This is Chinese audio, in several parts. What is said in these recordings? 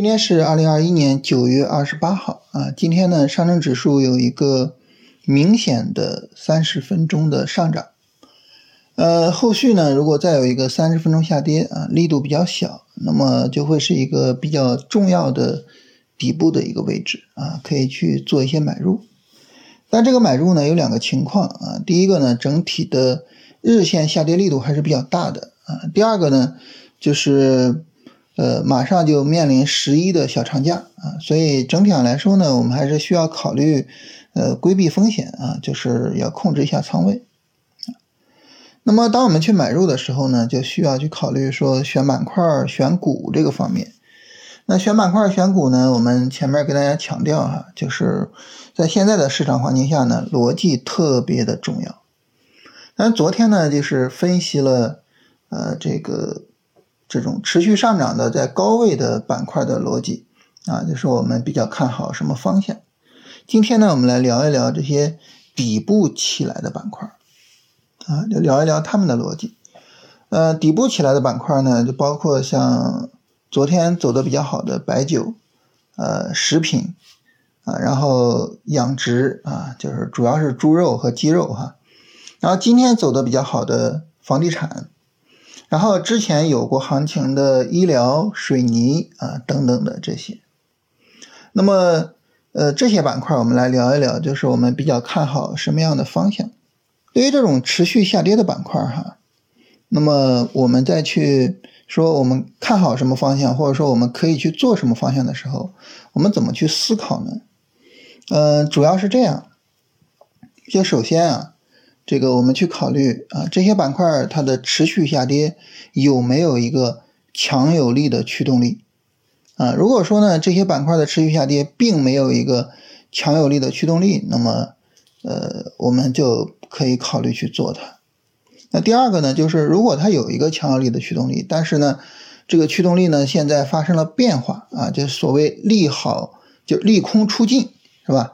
今天是二零二一年九月二十八号啊，今天呢，上证指数有一个明显的三十分钟的上涨，呃，后续呢，如果再有一个三十分钟下跌啊，力度比较小，那么就会是一个比较重要的底部的一个位置啊，可以去做一些买入。但这个买入呢，有两个情况啊，第一个呢，整体的日线下跌力度还是比较大的啊，第二个呢，就是。呃，马上就面临十一的小长假啊，所以整体上来说呢，我们还是需要考虑，呃，规避风险啊，就是要控制一下仓位。那么，当我们去买入的时候呢，就需要去考虑说选板块、选股这个方面。那选板块、选股呢，我们前面给大家强调哈，就是在现在的市场环境下呢，逻辑特别的重要。但昨天呢，就是分析了，呃，这个。这种持续上涨的在高位的板块的逻辑啊，就是我们比较看好什么方向。今天呢，我们来聊一聊这些底部起来的板块啊，就聊一聊他们的逻辑。呃，底部起来的板块呢，就包括像昨天走的比较好的白酒、呃食品啊，然后养殖啊，就是主要是猪肉和鸡肉哈。然后今天走的比较好的房地产。然后之前有过行情的医疗、水泥啊等等的这些，那么呃这些板块我们来聊一聊，就是我们比较看好什么样的方向。对于这种持续下跌的板块哈，那么我们再去说我们看好什么方向，或者说我们可以去做什么方向的时候，我们怎么去思考呢？呃，主要是这样，就首先啊。这个我们去考虑啊，这些板块它的持续下跌有没有一个强有力的驱动力啊？如果说呢，这些板块的持续下跌并没有一个强有力的驱动力，那么呃，我们就可以考虑去做它。那第二个呢，就是如果它有一个强有力的驱动力，但是呢，这个驱动力呢现在发生了变化啊，就所谓利好就利空出尽，是吧？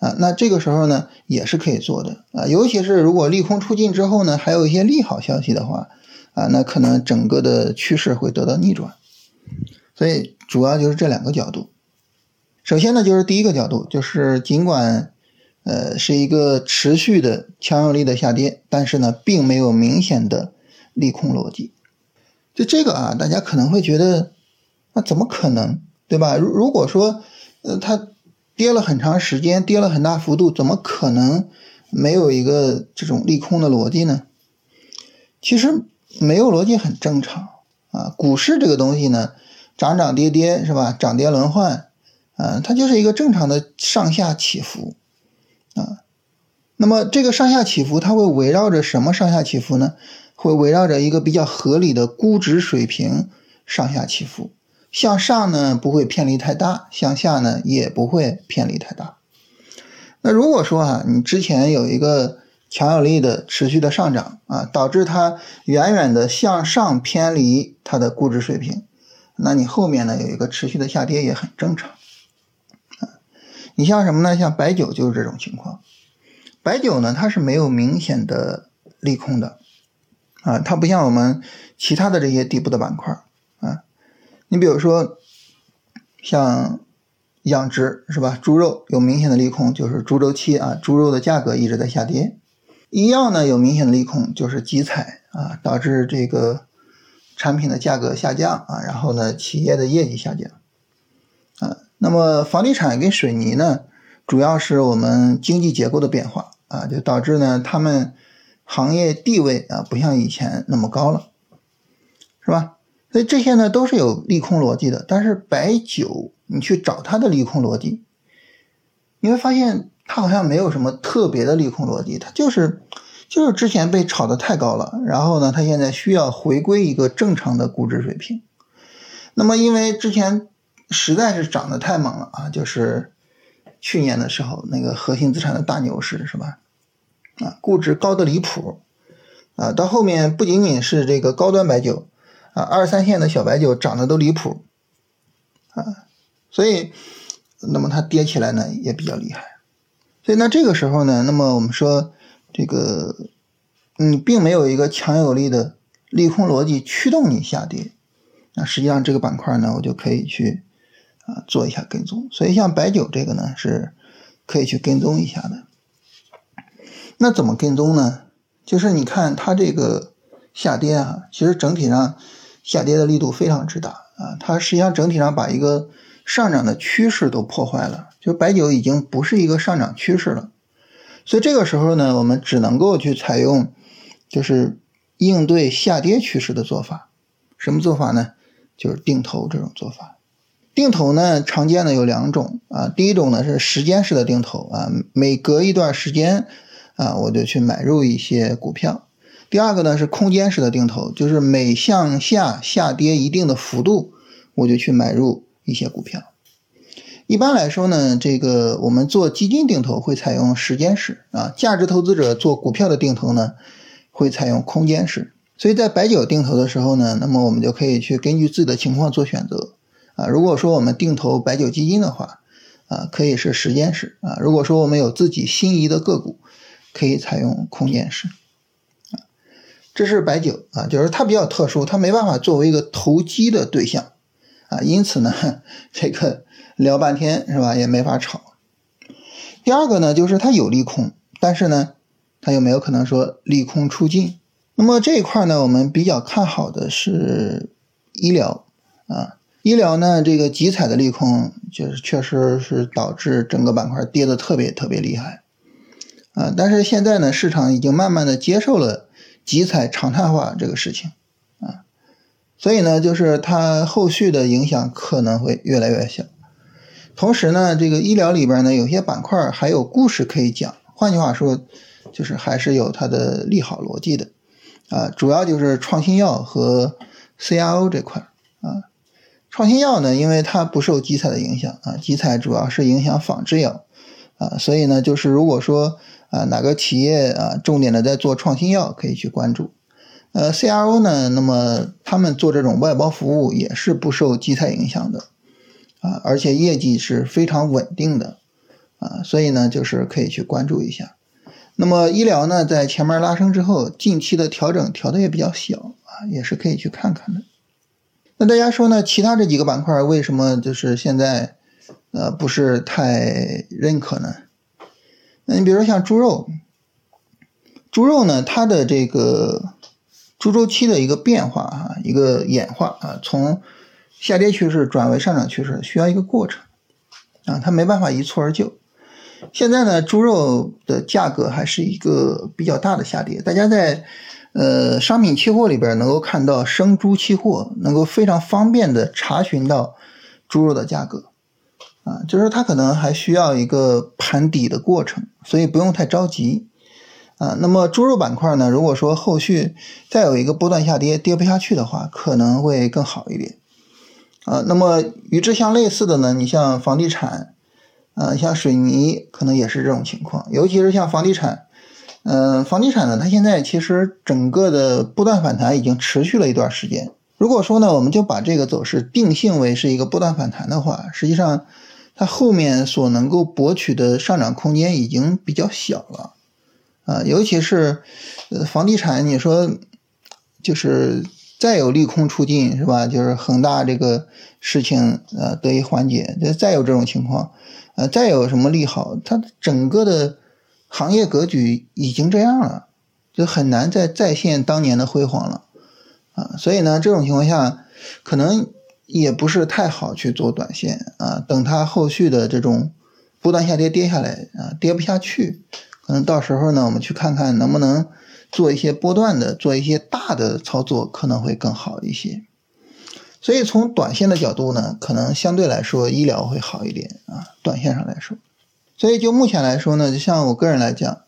啊，那这个时候呢，也是可以做的啊，尤其是如果利空出尽之后呢，还有一些利好消息的话，啊，那可能整个的趋势会得到逆转。所以主要就是这两个角度。首先呢，就是第一个角度，就是尽管呃是一个持续的强有力的下跌，但是呢，并没有明显的利空逻辑。就这个啊，大家可能会觉得，那怎么可能，对吧？如如果说呃它。跌了很长时间，跌了很大幅度，怎么可能没有一个这种利空的逻辑呢？其实没有逻辑很正常啊。股市这个东西呢，涨涨跌跌是吧？涨跌轮换，啊，它就是一个正常的上下起伏啊。那么这个上下起伏，它会围绕着什么上下起伏呢？会围绕着一个比较合理的估值水平上下起伏。向上呢不会偏离太大，向下呢也不会偏离太大。那如果说啊，你之前有一个强有力的持续的上涨啊，导致它远远的向上偏离它的估值水平，那你后面呢有一个持续的下跌也很正常。你像什么呢？像白酒就是这种情况。白酒呢它是没有明显的利空的啊，它不像我们其他的这些底部的板块。你比如说，像养殖是吧？猪肉有明显的利空，就是猪周期啊，猪肉的价格一直在下跌。医药呢有明显的利空，就是集采啊，导致这个产品的价格下降啊，然后呢企业的业绩下降啊。那么房地产跟水泥呢，主要是我们经济结构的变化啊，就导致呢他们行业地位啊不像以前那么高了，是吧？所以这些呢都是有利空逻辑的，但是白酒你去找它的利空逻辑，你会发现它好像没有什么特别的利空逻辑，它就是就是之前被炒得太高了，然后呢它现在需要回归一个正常的估值水平。那么因为之前实在是涨得太猛了啊，就是去年的时候那个核心资产的大牛市是吧？啊，估值高的离谱啊，到后面不仅仅是这个高端白酒。啊，二三线的小白酒涨得都离谱，啊，所以，那么它跌起来呢也比较厉害，所以那这个时候呢，那么我们说这个，你并没有一个强有力的利空逻辑驱动你下跌，那实际上这个板块呢，我就可以去啊做一下跟踪。所以像白酒这个呢是可以去跟踪一下的。那怎么跟踪呢？就是你看它这个下跌啊，其实整体上下跌的力度非常之大啊，它实际上整体上把一个上涨的趋势都破坏了，就白酒已经不是一个上涨趋势了。所以这个时候呢，我们只能够去采用就是应对下跌趋势的做法。什么做法呢？就是定投这种做法。定投呢，常见的有两种啊，第一种呢是时间式的定投啊，每隔一段时间。啊，我就去买入一些股票。第二个呢是空间式的定投，就是每向下下跌一定的幅度，我就去买入一些股票。一般来说呢，这个我们做基金定投会采用时间式啊，价值投资者做股票的定投呢会采用空间式。所以在白酒定投的时候呢，那么我们就可以去根据自己的情况做选择啊。如果说我们定投白酒基金的话，啊，可以是时间式啊。如果说我们有自己心仪的个股，可以采用空间式，这是白酒啊，就是它比较特殊，它没办法作为一个投机的对象，啊，因此呢，这个聊半天是吧，也没法炒。第二个呢，就是它有利空，但是呢，它有没有可能说利空出尽。那么这一块呢，我们比较看好的是医疗啊，医疗呢，这个集采的利空就是确实是导致整个板块跌的特别特别厉害。啊，但是现在呢，市场已经慢慢的接受了集采常态化这个事情，啊，所以呢，就是它后续的影响可能会越来越小。同时呢，这个医疗里边呢，有些板块还有故事可以讲，换句话说，就是还是有它的利好逻辑的，啊，主要就是创新药和 CRO 这块啊，创新药呢，因为它不受集采的影响啊，集采主要是影响仿制药，啊，所以呢，就是如果说啊，哪个企业啊，重点的在做创新药，可以去关注。呃，CRO 呢，那么他们做这种外包服务也是不受基材影响的，啊，而且业绩是非常稳定的，啊，所以呢，就是可以去关注一下。那么医疗呢，在前面拉升之后，近期的调整调的也比较小，啊，也是可以去看看的。那大家说呢，其他这几个板块为什么就是现在呃不是太认可呢？那你比如说像猪肉，猪肉呢，它的这个猪周期的一个变化啊，一个演化啊，从下跌趋势转为上涨趋势，需要一个过程啊，它没办法一蹴而就。现在呢，猪肉的价格还是一个比较大的下跌，大家在呃商品期货里边能够看到生猪期货，能够非常方便的查询到猪肉的价格。啊，就是它可能还需要一个盘底的过程，所以不用太着急。啊，那么猪肉板块呢，如果说后续再有一个波段下跌，跌不下去的话，可能会更好一点。啊，那么与之相类似的呢，你像房地产，啊，像水泥，可能也是这种情况。尤其是像房地产，嗯，房地产呢，它现在其实整个的波段反弹已经持续了一段时间。如果说呢，我们就把这个走势定性为是一个波段反弹的话，实际上。它后面所能够博取的上涨空间已经比较小了，啊，尤其是呃房地产，你说就是再有利空出尽是吧？就是恒大这个事情呃得以缓解，就再有这种情况，呃，再有什么利好，它整个的行业格局已经这样了，就很难再再现当年的辉煌了，啊，所以呢，这种情况下可能。也不是太好去做短线啊，等它后续的这种不断下跌跌下来啊，跌不下去，可能到时候呢，我们去看看能不能做一些波段的，做一些大的操作，可能会更好一些。所以从短线的角度呢，可能相对来说医疗会好一点啊，短线上来说。所以就目前来说呢，就像我个人来讲，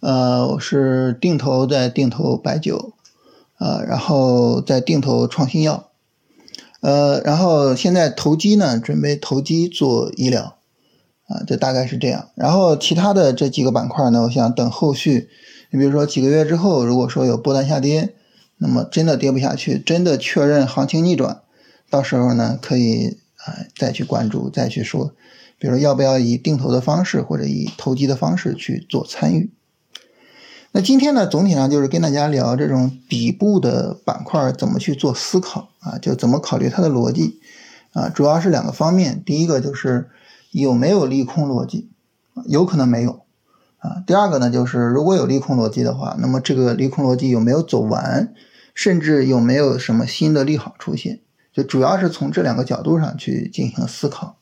呃，我是定投在定投白酒，呃，然后在定投创新药。呃，然后现在投机呢，准备投机做医疗，啊，这大概是这样。然后其他的这几个板块呢，我想等后续，你比如说几个月之后，如果说有波段下跌，那么真的跌不下去，真的确认行情逆转，到时候呢，可以啊再去关注，再去说，比如要不要以定投的方式或者以投机的方式去做参与。那今天呢，总体上就是跟大家聊这种底部的板块怎么去做思考啊，就怎么考虑它的逻辑，啊，主要是两个方面，第一个就是有没有利空逻辑，有可能没有啊。第二个呢，就是如果有利空逻辑的话，那么这个利空逻辑有没有走完，甚至有没有什么新的利好出现，就主要是从这两个角度上去进行思考。